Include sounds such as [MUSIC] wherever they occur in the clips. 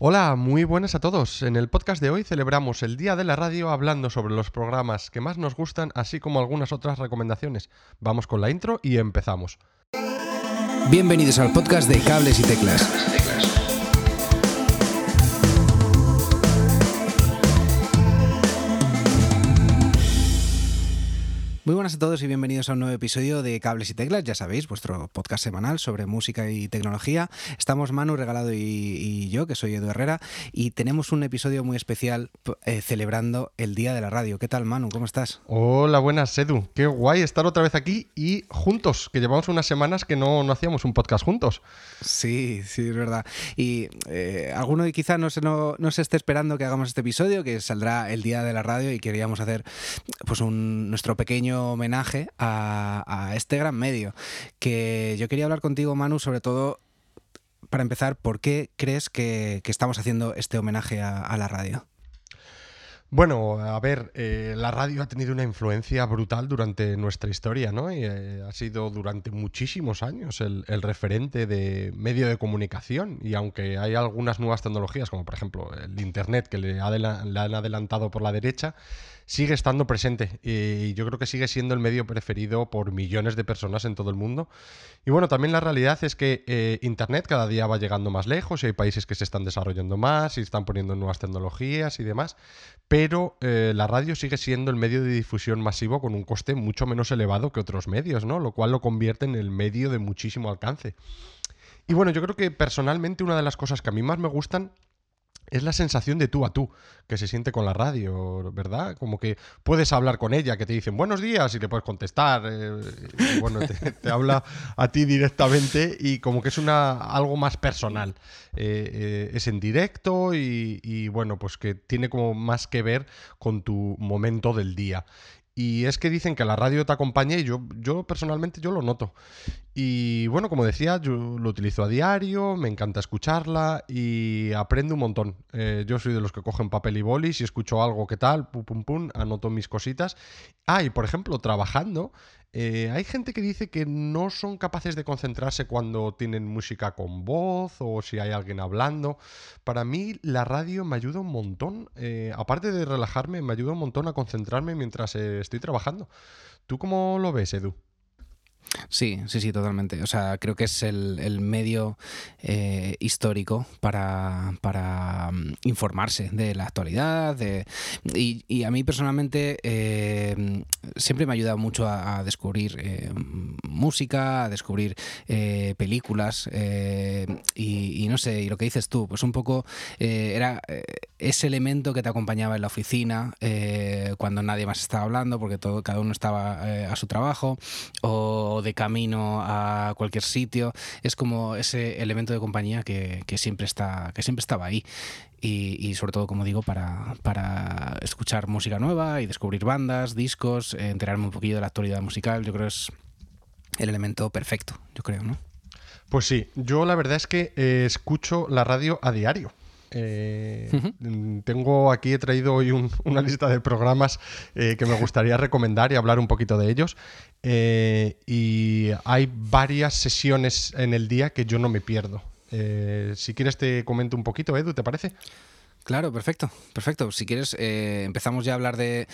Hola, muy buenas a todos. En el podcast de hoy celebramos el Día de la Radio hablando sobre los programas que más nos gustan, así como algunas otras recomendaciones. Vamos con la intro y empezamos. Bienvenidos al podcast de Cables y Teclas. Buenas a todos y bienvenidos a un nuevo episodio de Cables y Teclas, ya sabéis, vuestro podcast semanal sobre música y tecnología. Estamos Manu Regalado y, yo, que soy Edu Herrera, y tenemos un episodio muy especial eh, celebrando el Día de la Radio. ¿Qué tal, Manu? ¿Cómo estás? Hola, buenas, Edu. Qué guay estar otra vez aquí y juntos, que llevamos unas semanas que no, no hacíamos un podcast juntos. Sí, sí, es verdad. Y eh, alguno quizá no se, no, se esté esperando que hagamos este episodio, que saldrá el Día de la Radio y queríamos hacer pues un, nuestro pequeño homenaje a, este gran medio. Que yo quería hablar contigo, Manu, sobre todo para empezar, ¿por qué crees que, estamos haciendo este homenaje a la radio? Bueno, a ver, eh, la radio ha tenido una influencia brutal durante nuestra historia, ¿no? Y eh, ha sido durante muchísimos años el, referente de medio de comunicación. Y aunque hay algunas nuevas tecnologías, como por ejemplo el Internet, que le, le han adelantado por la derecha, sigue estando presente. Y yo creo que sigue siendo el medio preferido por millones de personas en todo el mundo. Y bueno, también la realidad es que eh, Internet cada día va llegando más lejos y hay países que se están desarrollando más y están poniendo nuevas tecnologías y demás pero eh, la radio sigue siendo el medio de difusión masivo con un coste mucho menos elevado que otros medios, ¿no? Lo cual lo convierte en el medio de muchísimo alcance. Y bueno, yo creo que personalmente una de las cosas que a mí más me gustan es la sensación de tú a tú que se siente con la radio, ¿verdad? Como que puedes hablar con ella, que te dicen buenos días y le puedes contestar. Eh, y bueno, te, [LAUGHS] habla a ti directamente y como que es una algo más personal. Eh, eh, es en directo y, y, bueno, pues que tiene como más que ver con tu momento del día. Y es que dicen que la radio te acompaña y yo, yo personalmente yo lo noto. Y bueno, como decía, yo lo utilizo a diario, me encanta escucharla y aprendo un montón. Eh, yo soy de los que cogen papel y boli, si escucho algo que tal, pum, pum, pum, anoto mis cositas. Ah, y por ejemplo, trabajando, eh, hay gente que dice que no son capaces de concentrarse cuando tienen música con voz o si hay alguien hablando. Para mí la radio me ayuda un montón. Eh, aparte de relajarme, me ayuda un montón a concentrarme mientras eh, estoy trabajando. ¿Tú cómo lo ves, Edu? Sí, sí, sí, totalmente. O sea, creo que es el, medio eh, histórico para, para mm, informarse de la actualidad. De, y, a mí personalmente eh, siempre me ha ayudado mucho a, descubrir eh, música, a descubrir películas. Y, y, no sé, y lo que dices tú, pues un poco era ese elemento que te acompañaba en la oficina cuando nadie más estaba hablando, porque todo, cada uno estaba a su trabajo. O de camino a cualquier sitio. Es como ese elemento de compañía que, siempre, está, que siempre estaba ahí. Y, sobre todo, como digo, para, para, escuchar música nueva y descubrir bandas, discos, enterarme un poquillo de la actualidad musical. Yo creo que es el elemento perfecto, yo creo, ¿no? Pues sí, yo la verdad es que eh, escucho la radio a diario. Eh, tengo aquí, he traído hoy una lista de programas eh, que me gustaría recomendar y hablar un poquito de ellos. Eh, y hay varias sesiones en el día que yo no me pierdo. si quieres te comento un poquito, Edu, ¿te parece? Claro, perfecto, perfecto. Si quieres, eh, empezamos ya a hablar de,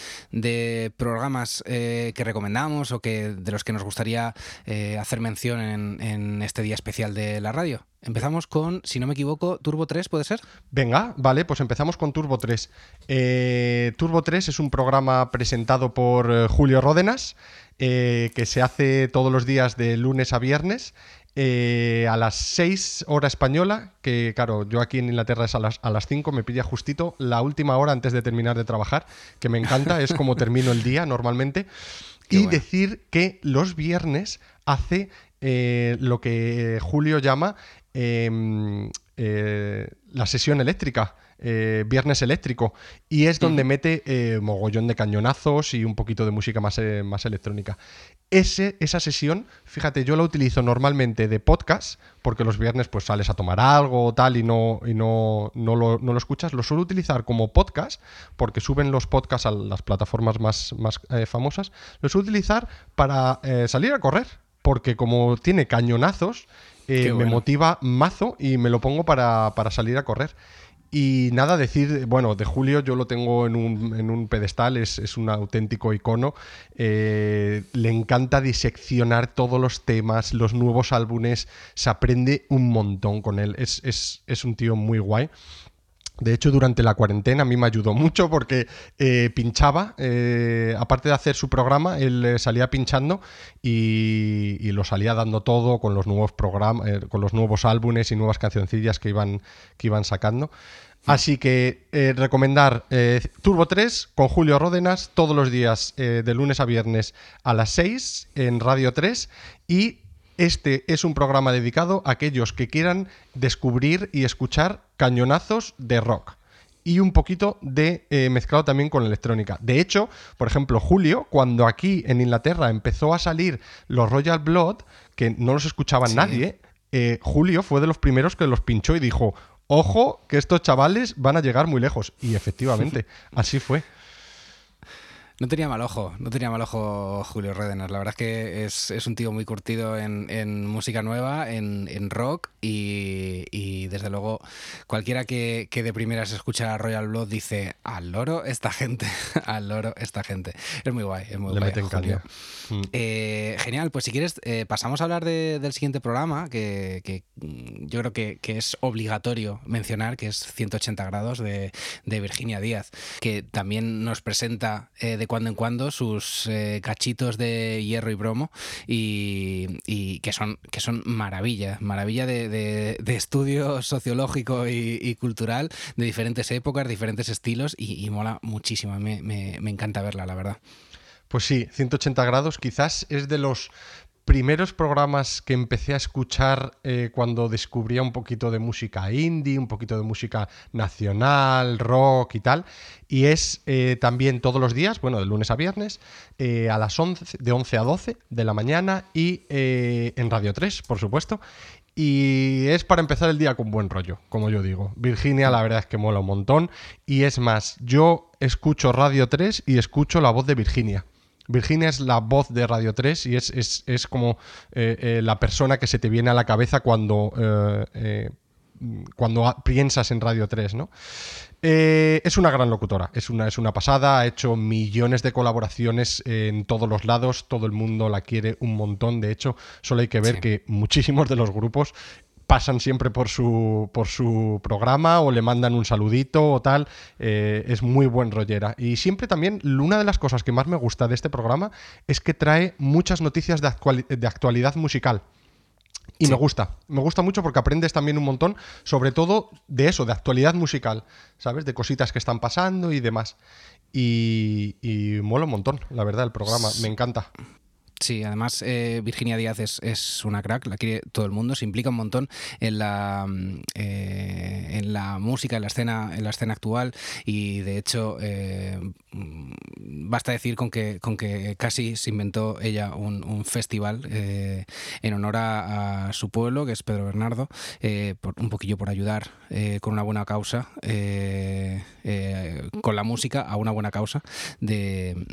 programas eh, que recomendamos o que de los que nos gustaría eh, hacer mención en, este día especial de la radio. Empezamos con, si no me equivoco, Turbo 3, ¿puede ser? Venga, vale, pues empezamos con Turbo 3. Turbo 3 es un programa presentado por Julio Ródenas, que se hace todos los días de lunes a viernes eh, a las 6 hora española, que claro, yo aquí en Inglaterra es a las, a las 5, me pilla justito la última hora antes de terminar de trabajar, que me encanta, es como termino el día normalmente. [LAUGHS] y decir que los viernes hace eh, lo que Julio llama em, eh, la sesión eléctrica. Eh, Viernes Eléctrico, y es donde mete eh, mogollón de cañonazos y un poquito de música más, eh, más electrónica. Ese, esa sesión, fíjate, yo la utilizo normalmente de podcast, porque los viernes pues sales a tomar algo o tal y no, y no, no, lo, no lo escuchas. Lo suelo utilizar como podcast, porque suben los podcasts a las plataformas más, más famosas. Lo suelo utilizar para salir a correr, porque como tiene cañonazos, me motiva mazo y me lo pongo para, para salir a correr. Y nada, decir, bueno, de Julio yo lo tengo en un, pedestal, es, un auténtico icono. Eh, le encanta diseccionar todos los temas, los nuevos álbumes, se aprende un montón con él. Es, es un tío muy guay. De hecho, durante la cuarentena a mí me ayudó [LAUGHS] mucho porque eh, pinchaba, eh, aparte de hacer su programa, él eh, salía pinchando y, lo salía dando todo con los nuevos programas, con los nuevos álbumes y nuevas cancioncillas que iban, que iban sacando. Así que recomendar Turbo 3 con Julio Ródenas todos los días de lunes a viernes a las 6 en Radio 3 y este es un programa dedicado a aquellos que quieran descubrir y escuchar cañonazos de rock y un poquito de eh, mezclado también con electrónica. De hecho, por ejemplo, Julio, cuando aquí en Inglaterra empezó a salir los Royal Blood, que no los escuchaba nadie, eh, Julio fue de los primeros que los pinchó y dijo, ojo, que estos chavales van a llegar muy lejos. Y efectivamente, [LAUGHS] así fue. No tenía mal ojo, no tenía mal ojo Julio Redener. La verdad es que es, un tío muy curtido en, música nueva, en, rock y, desde luego cualquiera que, de primeras escucha Royal Blood dice al loro esta gente, [LAUGHS] al loro esta gente. Es muy guay, es muy Le guay. Mm. Eh, genial, pues si quieres eh, pasamos a hablar del siguiente programa que, mm, yo creo que, es obligatorio mencionar, que es 180 grados de, Virginia Díaz, que también nos presenta eh, de cuando en cuando sus eh, cachitos de hierro y bromo y, que, son, que son maravilla, maravilla de, estudio sociológico y, cultural de diferentes épocas, diferentes estilos y, mola muchísimo, me, me encanta verla, la verdad. Pues sí, 180 grados quizás es de los primeros programas que empecé a escuchar eh, cuando descubría un poquito de música indie, un poquito de música nacional, rock y tal. Y es eh, también todos los días, bueno, de lunes a viernes, eh, a las 11, de 11 a 12 de la mañana y en Radio 3, por supuesto. Y es para empezar el día con buen rollo, como yo digo. Virginia, la verdad es que mola un montón. Y es más, yo escucho Radio 3 y escucho la voz de Virginia. Virginia es la voz de Radio 3 y es, como eh, eh, la persona que se te viene a la cabeza cuando, eh, cuando piensas en Radio 3, ¿no? es una gran locutora, es una, es una pasada, ha hecho millones de colaboraciones en todos los lados, todo el mundo la quiere un montón, de hecho, solo hay que ver que muchísimos de los grupos pasan siempre por su, por su programa o le mandan un saludito o tal. Eh, es muy buen rollera. Y siempre también, una de las cosas que más me gusta de este programa es que trae muchas noticias de, de actualidad musical. Y me gusta, me gusta mucho porque aprendes también un montón, sobre todo de eso, de actualidad musical, ¿sabes? De cositas que están pasando y demás. Y, y mola un montón, la verdad, el programa, me encanta. Sí, además eh, Virginia Díaz es, una crack, la quiere todo el mundo, se implica un montón en la, mm, eh, en la música, en la escena, en la escena actual y de hecho eh, mm, basta decir con que, con que casi se inventó ella un, festival en honor a, su pueblo, que es Pedro Bernardo, un poquillo por ayudar con una buena causa, con la música a una buena causa de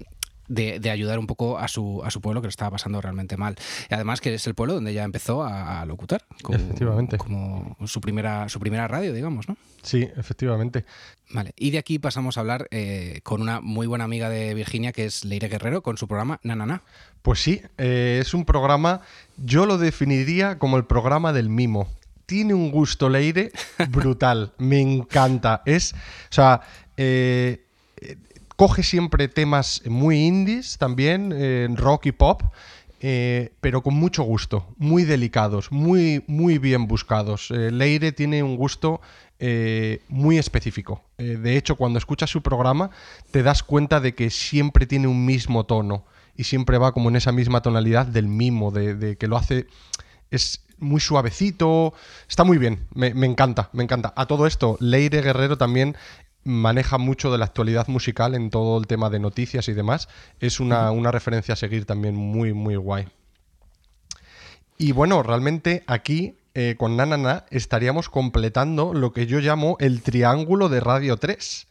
de, ayudar un poco a su, a su pueblo que lo estaba pasando realmente mal. Y además que es el pueblo donde ya empezó a, locutar. Como, efectivamente. Como su primera, su primera radio, digamos, ¿no? Sí, efectivamente. Vale, y de aquí pasamos a hablar eh, con una muy buena amiga de Virginia, que es Leire Guerrero, con su programa Nanana. Pues sí, eh, es un programa, yo lo definiría como el programa del mimo. Tiene un gusto Leire brutal, me encanta. Es, o sea, eh, coge siempre temas muy indies también, rock y pop, eh, pero con mucho gusto, muy delicados, muy, muy bien buscados. Eh, Leire tiene un gusto eh, muy específico. de hecho, cuando escuchas su programa, te das cuenta de que siempre tiene un mismo tono y siempre va como en esa misma tonalidad del mimo, de, que lo hace. Es muy suavecito, está muy bien, me, me, encanta, me encanta. A todo esto, Leire Guerrero también maneja mucho de la actualidad musical en todo el tema de noticias y demás. Es una, referencia a seguir también muy, muy guay. Y bueno, realmente aquí eh, con Nanana estaríamos completando lo que yo llamo el triángulo de Radio 3.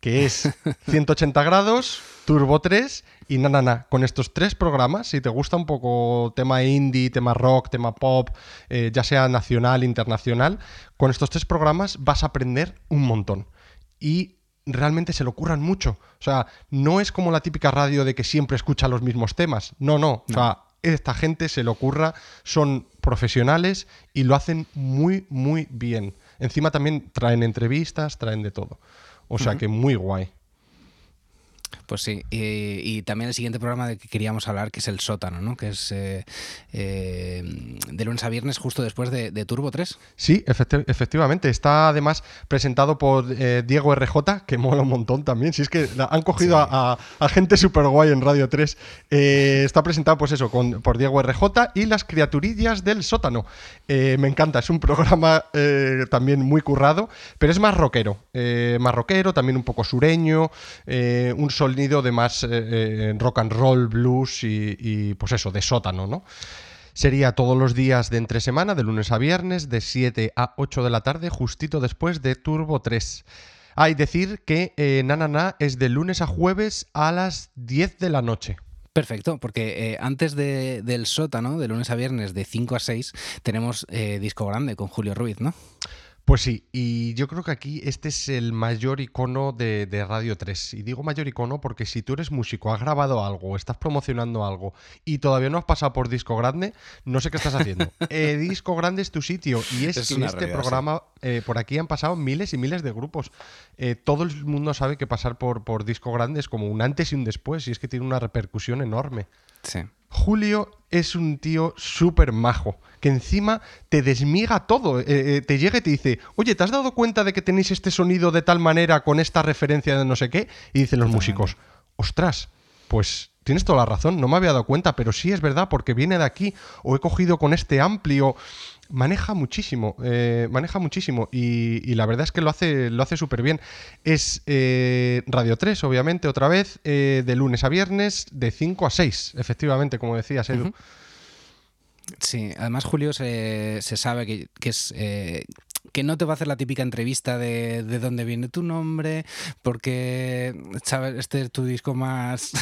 que es [LAUGHS] 180 grados, Turbo 3 y na, na, na. Con estos tres programas, si te gusta un poco tema indie, tema rock, tema pop, eh, ya sea nacional, internacional, con estos tres programas vas a aprender un montón. Y realmente se lo curran mucho. O sea, no es como la típica radio de que siempre escucha los mismos temas. No, no. O sea, esta gente se lo ocurra, son profesionales y lo hacen muy, muy bien. Encima también traen entrevistas, traen de todo. O sea que muy guay. Pues sí, y, también el siguiente programa de que queríamos hablar, que es El Sótano, ¿no? que es eh, eh, de lunes a viernes justo después de, Turbo 3. Sí, efectivamente. Está además presentado por eh, Diego RJ, que mola un montón también. Si es que han cogido a, gente súper guay en Radio 3. está presentado, pues eso, con, por Diego RJ y Las Criaturillas del Sótano. me encanta, es un programa también muy currado, pero es más rockero. más rockero, también un poco sureño, un sonido de más eh, eh, rock and roll, blues y, pues eso, de sótano, ¿no? Sería todos los días de entre semana, de lunes a viernes, de 7 a 8 de la tarde, justito después de Turbo 3. Hay decir que eh, Nanana es de lunes a jueves a las 10 de la noche. Perfecto, porque antes del sótano, de lunes a viernes, de 5 a 6, tenemos disco grande con Julio Ruiz, ¿no? Pues sí, y yo creo que aquí este es el mayor icono de, Radio 3. Y digo mayor icono porque si tú eres músico, has grabado algo, estás promocionando algo y todavía no has pasado por Disco Grande, no sé qué estás haciendo. [LAUGHS] Eh, disco Grande es tu sitio y es, que este programa, eh, por aquí han pasado miles y miles de grupos. Eh, todo el mundo sabe que pasar por, por Disco Grande es como un antes y un después y es que tiene una repercusión enorme. Sí. Julio es un tío súper majo, que encima te desmiga todo. Eh, eh, te llega y te dice, oye, ¿te has dado cuenta de que tenéis este sonido de tal manera con esta referencia de no sé qué? Y dicen los músicos, ostras, pues tienes toda la razón, no me había dado cuenta, pero sí es verdad porque viene de aquí o he cogido con este amplio maneja muchísimo, eh, maneja muchísimo y, la verdad es que lo hace, lo hace súper bien. Es eh, Radio 3, obviamente, otra vez, eh, de lunes a viernes, de 5 a 6, efectivamente, como decías, Edu. Sí, además Julio se, sabe que, que es que no te va a hacer la típica entrevista de, de dónde viene tu nombre, porque sabes, este es tu disco más,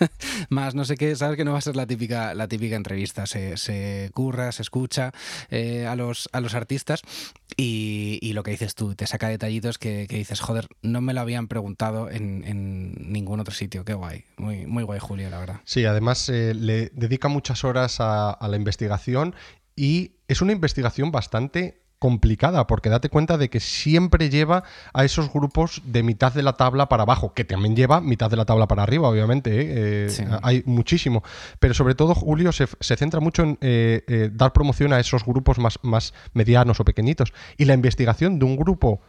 [LAUGHS] más no sé qué, sabes que no va a ser la típica, la típica entrevista. Se, se curra, se escucha eh, a, los, a los artistas y, y, lo que dices tú, te saca detallitos que, que, dices, joder, no me lo habían preguntado en, en, ningún otro sitio. Qué guay, muy, muy guay Julio, la verdad. Sí, además eh, le dedica muchas horas a, a la investigación y es una investigación bastante complicada, porque date cuenta de que siempre lleva a esos grupos de mitad de la tabla para abajo, que también lleva mitad de la tabla para arriba, obviamente, ¿eh? Eh, hay muchísimo, pero sobre todo Julio se, centra mucho en eh, dar promoción a esos grupos más, más medianos o pequeñitos, y la investigación de un grupo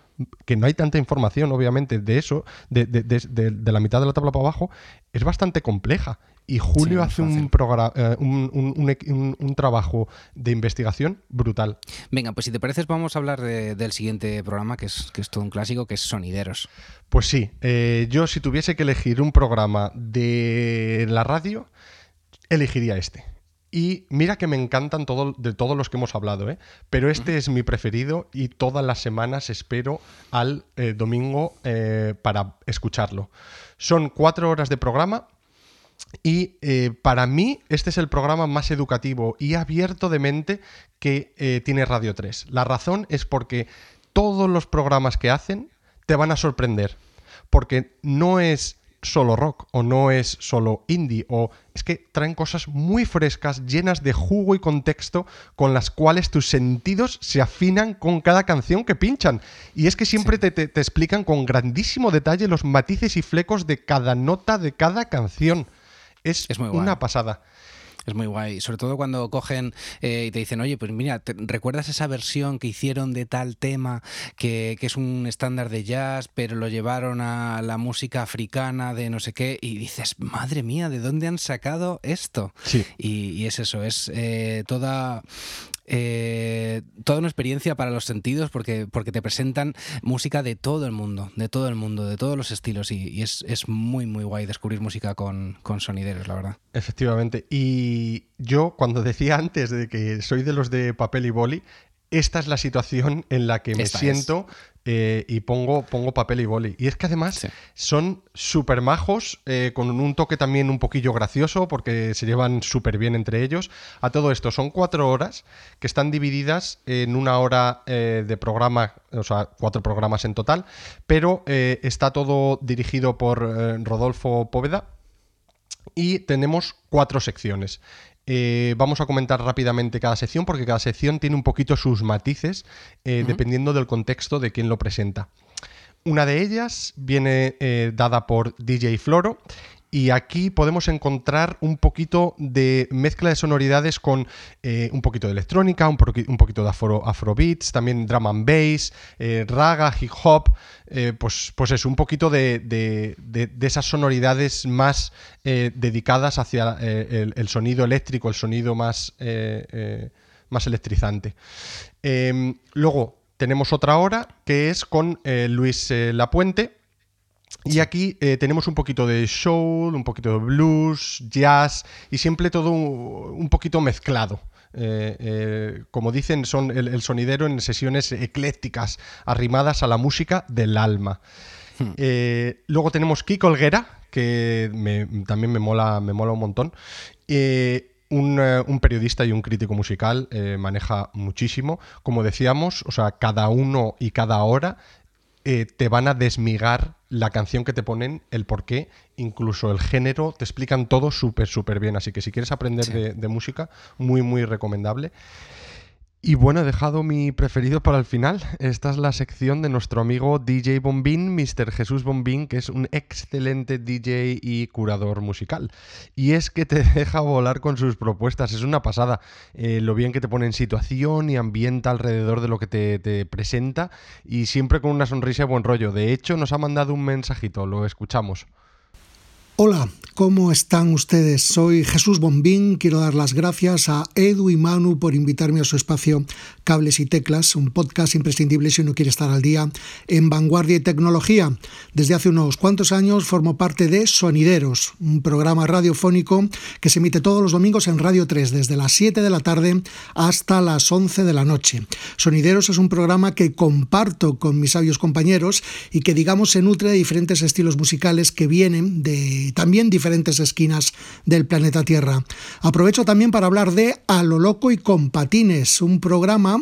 que no hay tanta información, obviamente, de eso, de, de, la mitad de la tabla para abajo, es bastante compleja. Y Julio hace un, eh, un, un, trabajo de investigación brutal. Venga, pues si te pareces, vamos a hablar del siguiente programa, que es, que es todo un clásico, que es Sonideros. Pues sí, eh, yo si tuviese que elegir un programa de la radio, elegiría este. Y mira que me encantan todo, de todos los que hemos hablado, ¿eh? pero este es mi preferido y todas las semanas espero al eh, domingo eh, para escucharlo. Son cuatro horas de programa y para mí este es el programa más educativo y abierto de mente que tiene Radio 3. La razón es porque todos los programas que hacen te van a sorprender, porque no es solo rock o no es solo indie o es que traen cosas muy frescas, llenas de jugo y contexto con las cuales tus sentidos se afinan con cada canción que pinchan. Y es que siempre te, explican con grandísimo detalle los matices y flecos de cada nota de cada canción. Es, es una pasada. Es muy guay. Sobre todo cuando cogen eh, y te dicen, oye, pues mira, ¿recuerdas esa versión que hicieron de tal tema que, es un estándar de jazz, pero lo llevaron a la música africana de no sé qué? Y dices, madre mía, ¿de dónde han sacado esto? Sí. Y, es eso, es eh, toda eh, toda una experiencia para los sentidos porque, porque te presentan música de todo el mundo, de todo el mundo, de todos los estilos y, es, muy, muy guay descubrir música con, con, sonideros, la verdad. Efectivamente. Y yo cuando [LAUGHS] decía antes de que soy de los de papel y boli, esta es la situación en la que me siento eh, y pongo, pongo papel y boli. Y es que además son súper majos, eh, con un toque también un poquillo gracioso, porque se llevan súper bien entre ellos. A todo esto, son cuatro horas que están divididas en una hora de programa, o sea, cuatro programas en total, pero está todo dirigido por Rodolfo Póveda y tenemos cuatro secciones. Eh, vamos a comentar rápidamente cada sección porque cada sección tiene un poquito sus matices eh, dependiendo del contexto de quien lo presenta. Una de ellas viene eh, dada por DJ Floro y aquí podemos encontrar un poquito de mezcla de sonoridades con eh, un poquito de electrónica, un, poquito de afro, afrobeats, también drum and bass, eh, raga, hip hop, eh, pues, pues es un poquito de, esas sonoridades más dedicadas hacia el, sonido eléctrico, el sonido más, más electrizante. Em, luego tenemos otra hora que es con Luis Lapuente y aquí eh, tenemos un poquito de soul, un poquito de blues, jazz y siempre todo un, poquito mezclado. Eh, eh, como dicen, son el, sonidero en sesiones eclécticas, arrimadas a la música del alma. Hmm. luego tenemos Kiko Olguera, que también me mola, me mola un montón. Un, un, periodista y un crítico musical maneja muchísimo. Como decíamos, o sea, cada uno y cada hora eh, te van a desmigar la canción que te ponen, el porqué, incluso el género, te explican todo súper, súper bien. Así que si quieres aprender de, música, muy, muy recomendable. Y bueno, he dejado mi preferido para el final. Esta es la sección de nuestro amigo DJ Bombín, Mr. Jesús Bombín, que es un excelente DJ y curador musical. Y es que te [LAUGHS] deja volar con sus propuestas, es una pasada. Eh, lo bien que te pone en situación y ambienta alrededor de lo que te, te presenta y siempre con una sonrisa y buen rollo. De hecho, nos ha mandado un mensajito, lo escuchamos. Hola, ¿cómo están ustedes? Soy Jesús Bombín. Quiero dar las gracias a Edu y Manu por invitarme a su espacio Cables y Teclas, un podcast imprescindible si uno quiere estar al día en vanguardia y tecnología. Desde hace unos cuantos años formo parte de Sonideros, un programa radiofónico que se emite todos los domingos en Radio 3, desde las 7 de la tarde hasta las 11 de la noche. Sonideros es un programa que comparto con mis sabios compañeros y que, digamos, se nutre de diferentes estilos musicales que vienen de también diferentes esquinas del planeta Tierra. Aprovecho también para hablar de A lo loco y con patines, un programa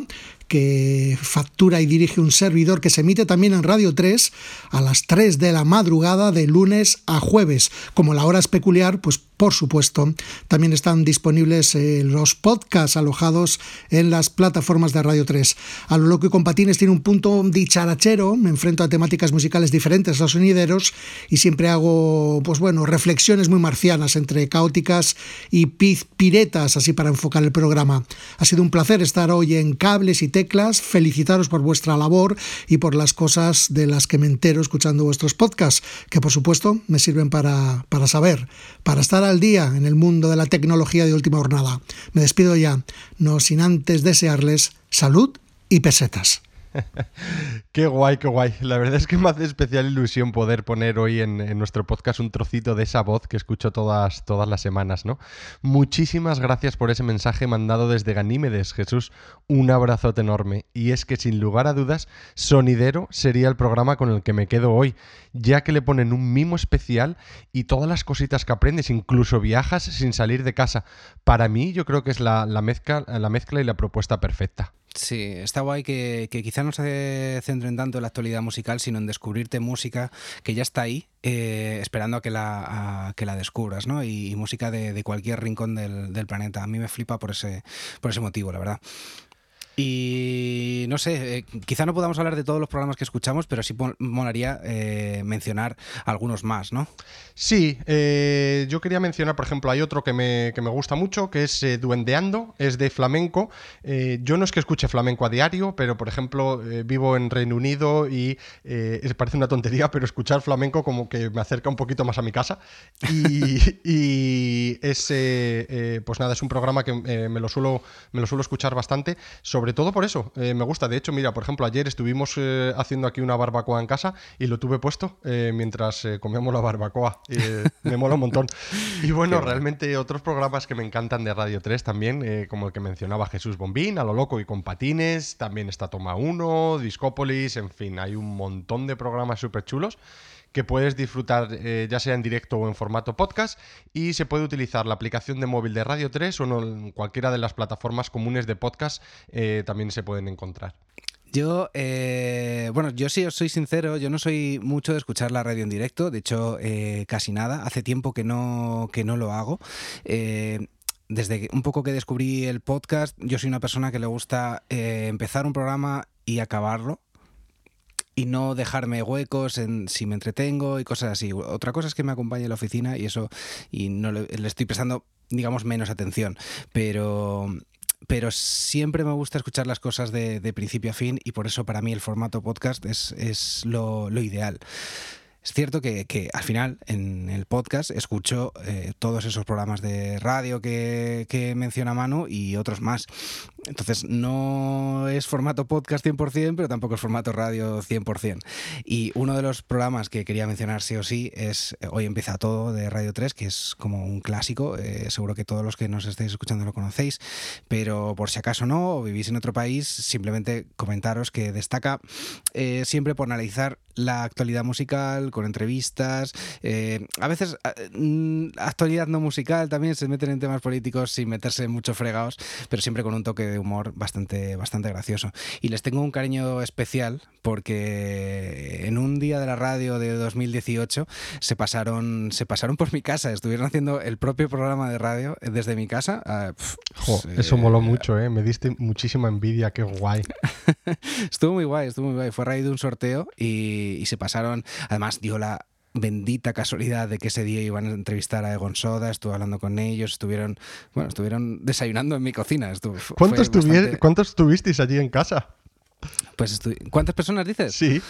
que factura y dirige un servidor que se emite también en Radio 3 a las 3 de la madrugada de lunes a jueves. Como la hora es peculiar, pues por supuesto, también están disponibles eh, los podcasts alojados en las plataformas de Radio 3. A lo loco y con patines tiene un punto dicharachero, me enfrento a temáticas musicales diferentes, los sonideros, y siempre hago, pues bueno, reflexiones muy marcianas entre caóticas y piretas, así para enfocar el programa. Ha sido un placer estar hoy en Cables y Teclas, felicitaros por vuestra labor y por las cosas de las que me entero escuchando vuestros podcasts, que por supuesto me sirven para, para saber, para estar al día en el mundo de la tecnología de última jornada. Me despido ya, no sin antes desearles salud y pesetas. [LAUGHS] qué guay, qué guay. La verdad es que me hace especial ilusión poder poner hoy en, nuestro podcast un trocito de esa voz que escucho todas, todas las semanas, ¿no? Muchísimas gracias por ese mensaje mandado desde Ganímedes, Jesús. Un abrazote enorme. Y es que sin lugar a dudas, Sonidero sería el programa con el que me quedo hoy, ya que le ponen un mimo especial y todas las cositas que aprendes, incluso viajas sin salir de casa. Para mí, yo creo que es la, mezcla, la mezcla y la propuesta perfecta. Sí, está guay que, que quizá no se centren tanto en la actualidad musical, sino en descubrirte música que ya está ahí, eh, esperando a que la, que la descubras, ¿no? Y, música de, cualquier rincón del, del, planeta. A mí me flipa por ese, por ese motivo, la verdad. Y no sé, eh, quizá no podamos hablar de todos los programas que escuchamos, pero sí molaría eh, mencionar algunos más, ¿no? Sí, eh, yo quería mencionar, por ejemplo, hay otro que me, que me gusta mucho, que es Duendeando, es de flamenco. yo no es que escuche flamenco a diario, pero por ejemplo, vivo en Reino Unido y parece una tontería, pero escuchar flamenco como que me acerca un poquito más a mi casa. Y, [LAUGHS] y es, pues nada, es un programa que me, lo suelo, me lo suelo escuchar bastante sobre sobre todo por eso. me gusta. De hecho, mira, por ejemplo, ayer estuvimos haciendo aquí una barbacoa en casa y lo tuve puesto mientras comíamos la barbacoa. [LAUGHS] me mola un montón. Y bueno, realmente otros programas que me encantan de Radio 3 también, como el que mencionaba Jesús Bombín, A lo loco y con patines, también está Toma 1, Discópolis, en fin, hay un montón de programas súper chulos que puedes disfrutar eh, ya sea en directo o en formato podcast y se puede utilizar la aplicación de móvil de Radio 3 o en cualquiera de las plataformas comunes de podcast eh, también se pueden encontrar. Yo, eh, bueno, yo sí os soy sincero, yo no soy mucho de escuchar la radio en directo, de hecho casi nada, hace tiempo que no, que no lo hago desde un poco que descubrí el podcast, yo soy una persona que le gusta empezar un programa y acabarlo y no dejarme huecos en si me entretengo y cosas así. Otra cosa es que me acompañe en la oficina y eso, y no le, estoy prestando, digamos, menos atención. Pero pero siempre me gusta escuchar las cosas de, principio a fin y por eso para mí el formato podcast es, es lo, lo ideal. Es cierto que, al final en el podcast escucho eh, todos esos programas de radio que, que, menciona Manu y otros más. Entonces no es formato podcast 100%, pero tampoco es formato radio 100%. Y uno de los programas que quería mencionar sí o sí es eh, Hoy empieza todo de Radio 3, que es como un clásico. Eh, seguro que todos los que nos estáis escuchando lo conocéis, pero por si acaso no o vivís en otro país, simplemente comentaros que destaca siempre por analizar la actualidad musical, con entrevistas. Eh, a veces, mm, actualidad no musical, también se meten en temas políticos sin meterse en muchos fregados, pero siempre con un toque de humor bastante, bastante gracioso. Y les tengo un cariño especial porque en un día de la radio de 2018 se pasaron, se pasaron por mi casa, estuvieron haciendo el propio programa de radio desde mi casa. Ah, eso moló mucho, ¿eh? me diste muchísima envidia, qué guay. [LAUGHS] estuvo muy guay, estuvo muy guay. Fue a raíz de un sorteo y y, se pasaron. Además, dio la bendita casualidad de que ese día iban a entrevistar a Egon Soda, estuve hablando con ellos, estuvieron, bueno, estuvieron desayunando en mi cocina. ¿Cuántos, ¿Cuántos estuvisteis allí en casa? Pues ¿Cuántas personas dices? Sí.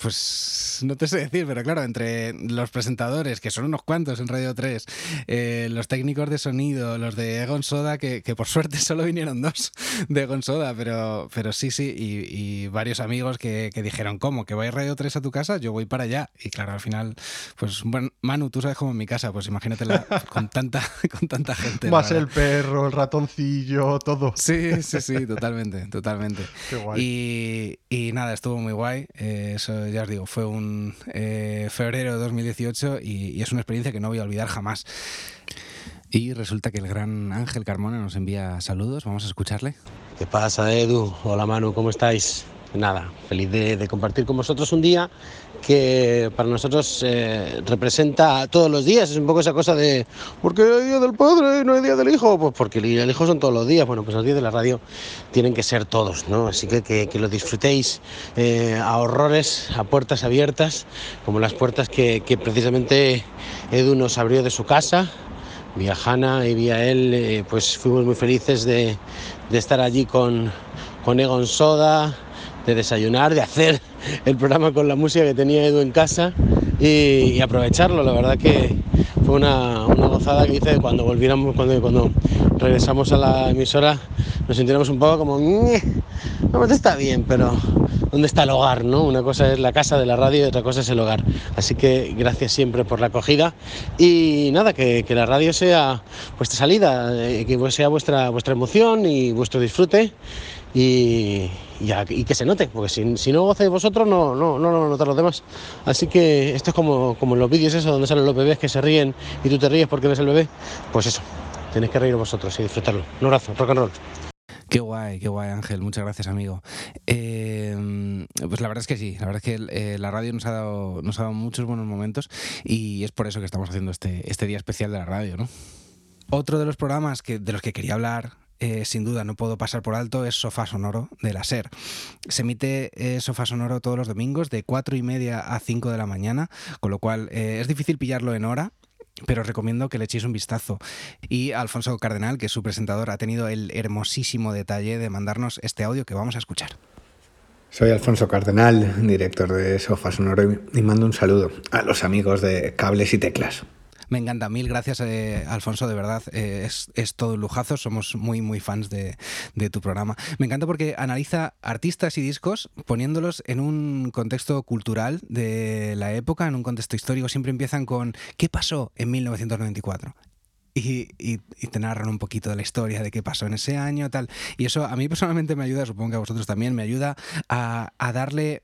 Pues no te sé decir, pero claro, entre los presentadores, que son unos cuantos en Radio 3, eh, los técnicos de sonido, los de Egon Soda, que, por suerte [LAUGHS] solo vinieron dos de Egon Soda, pero, pero sí, sí, y, varios amigos que, dijeron, ¿cómo? ¿Que a Radio 3 a tu casa? Yo voy para allá. Y claro, al final, pues bueno, Manu, tú sabes cómo en mi casa, pues imagínatela [LAUGHS] con tanta, con tanta gente. Más el perro, el ratoncillo, todo. Sí, sí, sí, totalmente, totalmente. [LAUGHS] Qué guay. Y, nada, estuvo muy guay. Eh, ya os digo, fue un eh, febrero de 2018 y, es una experiencia que no voy a olvidar jamás. Y resulta que el gran Ángel Carmona nos envía saludos, vamos a escucharle. ¿Qué pasa, Edu? Hola, Manu, ¿cómo estáis? Nada, feliz de compartir con vosotros un día que para nosotros eh, representa todos los días. Es un poco esa cosa de, ¿por qué hay día del padre y no hay día del hijo? Pues porque el hijo son todos los días. Bueno, pues los días de la radio tienen que ser todos, ¿no? Así que que, lo disfrutéis eh, a horrores, a puertas abiertas, como las puertas que, precisamente Edu nos abrió de su casa. Vía Hanna y vía él, eh, pues fuimos muy felices de, estar allí con, con Egon Soda, de desayunar, de hacer el programa con la música que tenía Edu en casa y, aprovecharlo. La verdad que fue una, gozada que hice cuando volviéramos, cuando, cuando regresamos a la emisora, nos sintiéramos un poco como, no, está bien, pero ¿dónde está el hogar? ¿no? Una cosa es la casa de la radio y otra cosa es el hogar. Así que gracias siempre por la acogida y nada, que, la radio sea vuestra salida, eh, que sea vuestra, vuestra emoción y vuestro disfrute y, y, que se note, porque si, si no gocéis vosotros no, no, no lo notan los demás. Así que esto es como, como en los vídeos eso, donde salen los bebés que se ríen y tú te ríes porque ves el bebé, pues eso, tenéis que reír vosotros y disfrutarlo. Un abrazo, rock and roll. Qué guay, qué guay Ángel, muchas gracias amigo. Eh, pues la verdad es que sí, la verdad es que eh, la radio nos ha, dado, nos ha dado muchos buenos momentos y es por eso que estamos haciendo este, este día especial de la radio, ¿no? Otro de los programas que, de los que quería hablar eh, sin duda no puedo pasar por alto es Sofá Sonoro de la SER. Se emite eh, Sofá Sonoro todos los domingos de 4 y media a 5 de la mañana, con lo cual eh, es difícil pillarlo en hora, pero recomiendo que le echéis un vistazo. Y Alfonso Cardenal, que es su presentador, ha tenido el hermosísimo detalle de mandarnos este audio que vamos a escuchar. Soy Alfonso Cardenal, director de Sofá Sonoro, y mando un saludo a los amigos de Cables y Teclas. Me encanta, mil gracias eh, Alfonso, de verdad, eh, es, todo un lujazo, somos muy muy fans de, tu programa. Me encanta porque analiza artistas y discos poniéndolos en un contexto cultural de la época, en un contexto histórico, siempre empiezan con ¿qué pasó en 1994? Y, y, te narran un poquito de la historia de qué pasó en ese año, tal. Y eso a mí personalmente me ayuda, supongo que a vosotros también, me ayuda a, a darle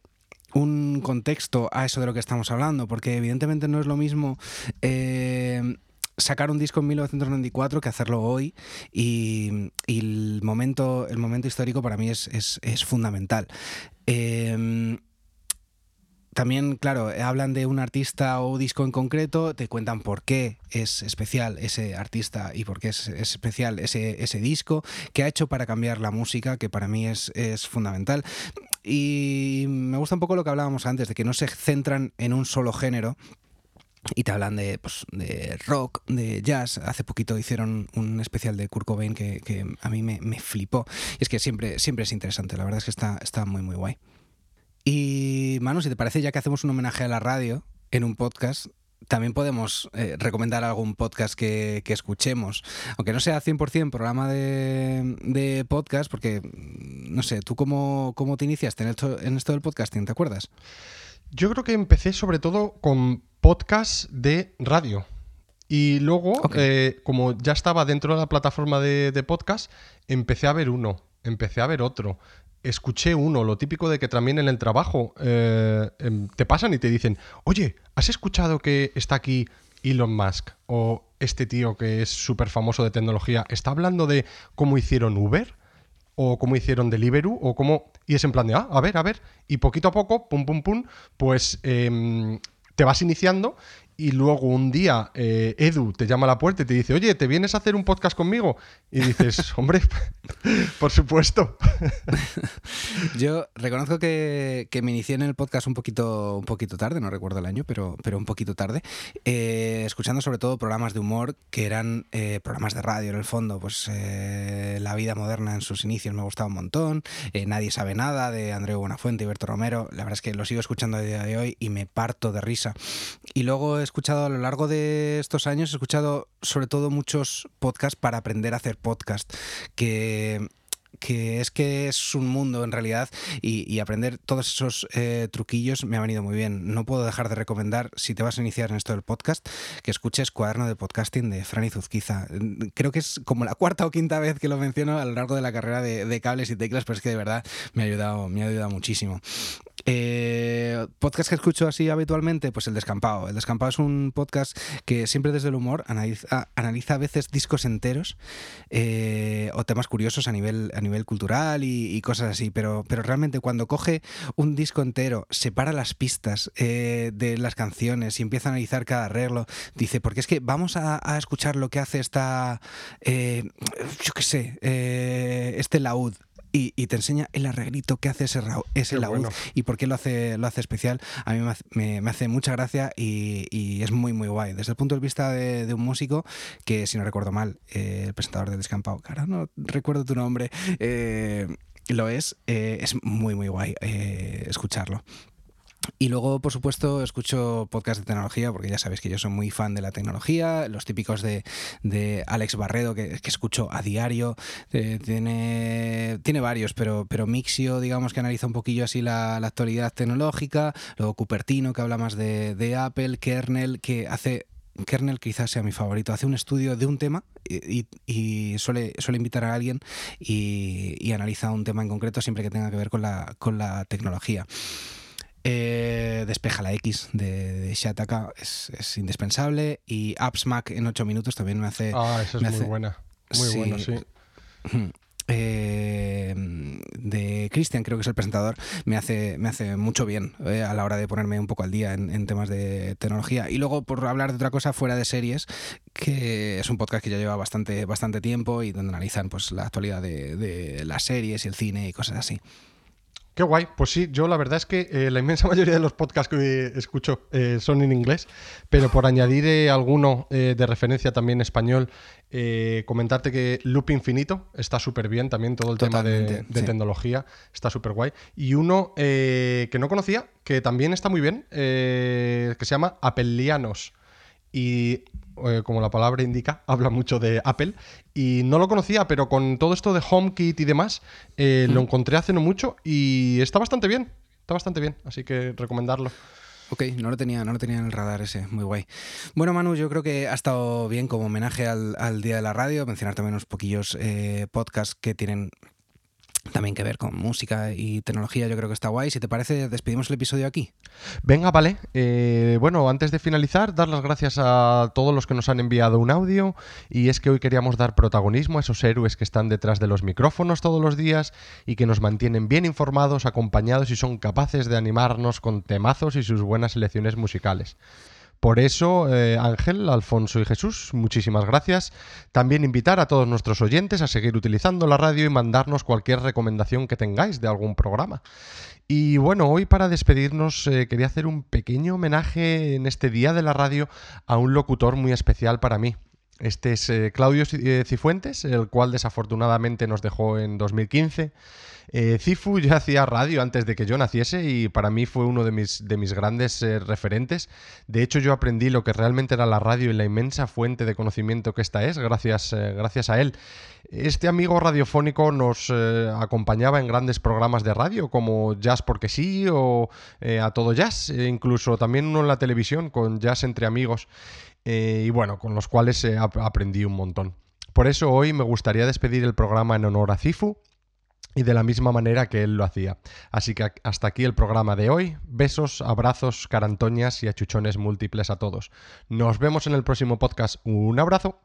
un contexto a eso de lo que estamos hablando, porque evidentemente no es lo mismo eh, sacar un disco en 1994 que hacerlo hoy y, el, momento, el momento histórico para mí es, fundamental. Eh, también, claro, hablan de un artista o disco en concreto, te cuentan por qué es especial ese artista y por qué es, especial ese, ese, disco, qué ha hecho para cambiar la música, que para mí es, es fundamental. Y me gusta un poco lo que hablábamos antes, de que no se centran en un solo género, y te hablan de, pues, de rock, de jazz. Hace poquito hicieron un especial de Kurt Cobain que, que a mí me, me, flipó. Y es que siempre, siempre es interesante, la verdad es que está, está muy, muy guay. Y Manu, si te parece, ya que hacemos un homenaje a la radio en un podcast, también podemos eh, recomendar algún podcast que, escuchemos, aunque no sea 100% programa de, podcast, porque, no sé, ¿tú cómo, cómo te iniciaste en esto, en esto del podcasting? ¿Te acuerdas? Yo creo que empecé sobre todo con podcast de radio. Y luego, eh, como ya estaba dentro de la plataforma de, de podcast, empecé a ver uno, empecé a ver otro escuché uno, lo típico de que también en el trabajo eh, em, te pasan y te dicen, oye, ¿has escuchado que está aquí Elon Musk o este tío que es súper famoso de tecnología está hablando de cómo hicieron Uber? o cómo hicieron Deliveroo, o cómo... Y es en plan de, ah, a ver, a ver. Y poquito a poco, pum, pum, pum, pues em, te vas iniciando y luego un día eh, Edu te llama a la puerta y te dice, oye, ¿te vienes a hacer un podcast conmigo? Y dices, [LAUGHS] hombre, [LAUGHS] por supuesto. [LAUGHS] Yo reconozco que, me inicié en el podcast un poquito, un poquito tarde, no recuerdo el año, pero, pero un poquito tarde, eh, escuchando sobre todo programas de humor que eran eh, programas de radio en el fondo, pues La vida moderna en sus inicios me gustaba un montón, Nadie sabe nada de Andreu Buenafuente y Berto Romero, la verdad es que lo sigo escuchando a día de hoy y me parto de risa. Y luego escuchado a lo largo de estos años, he escuchado sobre todo muchos podcasts para aprender a hacer podcast, que que es que es un mundo en realidad y, aprender todos esos eh, truquillos me ha venido muy bien. No puedo dejar de recomendar, si te vas a iniciar en esto del podcast, que escuches Cuaderno de Podcasting de Franny Zuzquiza. Creo que es como la cuarta o quinta vez que lo menciono a lo largo de la carrera de, cables y teclas, pero es que de verdad me ha ayudado, me ha ayudado muchísimo. Eh, podcast que escucho así habitualmente, pues El Descampado. El Descampado es un podcast que siempre desde el humor analiza, analiza a veces discos enteros eh, o temas curiosos a nivel, a nivel cultural y, cosas así, pero, pero realmente cuando coge un disco entero, separa las pistas eh, de las canciones y empieza a analizar cada arreglo, dice, porque es que vamos a, escuchar lo que hace esta, yo qué sé, este laúd y, te enseña el arreglito que hace ese, ese laúd y por qué lo hace, lo hace especial. A mí me, me, hace mucha gracia y, es muy, muy guay. Desde el punto de vista de, un músico, que si no recuerdo mal, eh, el presentador de Descampado, cara, no recuerdo tu nombre, eh, lo es, eh, es muy, muy guay escucharlo. Y luego, por supuesto, escucho podcast de tecnología, porque ya sabéis que yo soy muy fan de la tecnología, los típicos de, de Alex Barredo, que, escucho a diario, eh, tiene, tiene varios, pero, pero Mixio, digamos que analiza un poquillo así la, actualidad tecnológica, luego Cupertino, que habla más de, de Apple, Kernel, que hace Kernel quizás sea mi favorito. Hace un estudio de un tema y, y suele, suele, invitar a alguien y, y, analiza un tema en concreto siempre que tenga que ver con la, con la tecnología. Eh, Despeja la X de, Shataka es, indispensable. Y AppsMac en 8 minutos también me hace. Ah, esa es muy buena. Muy buena, sí. [CLEARS THROAT] Eh, de Christian, creo que es el presentador, me hace, me hace mucho bien eh, a la hora de ponerme un poco al día en, temas de tecnología. Y luego, por hablar de otra cosa fuera de series, que es un podcast que ya lleva bastante, bastante tiempo y donde analizan pues, la actualidad de, de las series y el cine y cosas así. Qué guay. Pues sí, yo la verdad es que eh, la inmensa [LAUGHS] mayoría de los podcasts que escucho eh, son en inglés, pero por añadir eh, alguno de referencia también español, comentarte que Loop Infinito está súper bien, también todo el tema de, tecnología está súper guay. Y uno que no conocía, que también está muy bien, que se llama Apelianos. Y eh, como la palabra indica, [LAUGHS] habla mucho de Apple. Y no lo conocía, pero con todo esto de HomeKit y demás, eh, lo encontré hace no mucho y está bastante bien. Está bastante bien, así que recomendarlo. Ok, no lo tenía, no lo tenía en el radar ese, muy guay. Bueno, Manu, yo creo que ha estado bien como homenaje al, Día de la Radio, mencionar también unos poquillos eh, podcasts que tienen también que ver con música y tecnología, yo creo que está guay. Si te parece, despedimos el episodio aquí. Venga, vale. Eh, bueno, antes de finalizar, dar las gracias a todos los que nos han enviado un audio. Y es que hoy queríamos dar protagonismo a esos héroes que están detrás de los micrófonos todos los días y que nos mantienen bien informados, acompañados y son capaces de animarnos con temazos y sus buenas selecciones musicales. Por eso, eh, Ángel, Alfonso y Jesús, muchísimas gracias. También invitar a todos nuestros oyentes a seguir utilizando la radio y mandarnos cualquier recomendación que tengáis de algún programa. Y bueno, hoy para despedirnos eh, quería hacer un pequeño homenaje en este día de la radio a un locutor muy especial para mí. Este es eh, Claudio Cifuentes, el cual desafortunadamente nos dejó en 2015. Eh, Cifu ya hacía radio antes de que yo naciese y para mí fue uno de mis, de mis grandes eh, referentes. De hecho, yo aprendí lo que realmente era la radio y la inmensa fuente de conocimiento que esta es gracias, eh, gracias a él. Este amigo radiofónico nos acompañaba en grandes programas de radio como Jazz porque sí o A Todo Jazz, e incluso también uno en la televisión con Jazz entre amigos y bueno, con los cuales aprendí un montón. Por eso hoy me gustaría despedir el programa en honor a Cifu y de la misma manera que él lo hacía. Así que hasta aquí el programa de hoy. Besos, abrazos, carantoñas y achuchones múltiples a todos. Nos vemos en el próximo podcast. Un abrazo.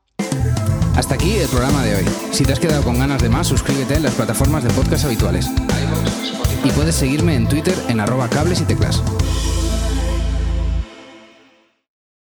Hasta aquí el programa de hoy. Si te has quedado con ganas de más, suscríbete en las plataformas de podcast habituales. Y puedes seguirme en Twitter en arroba cables y teclas.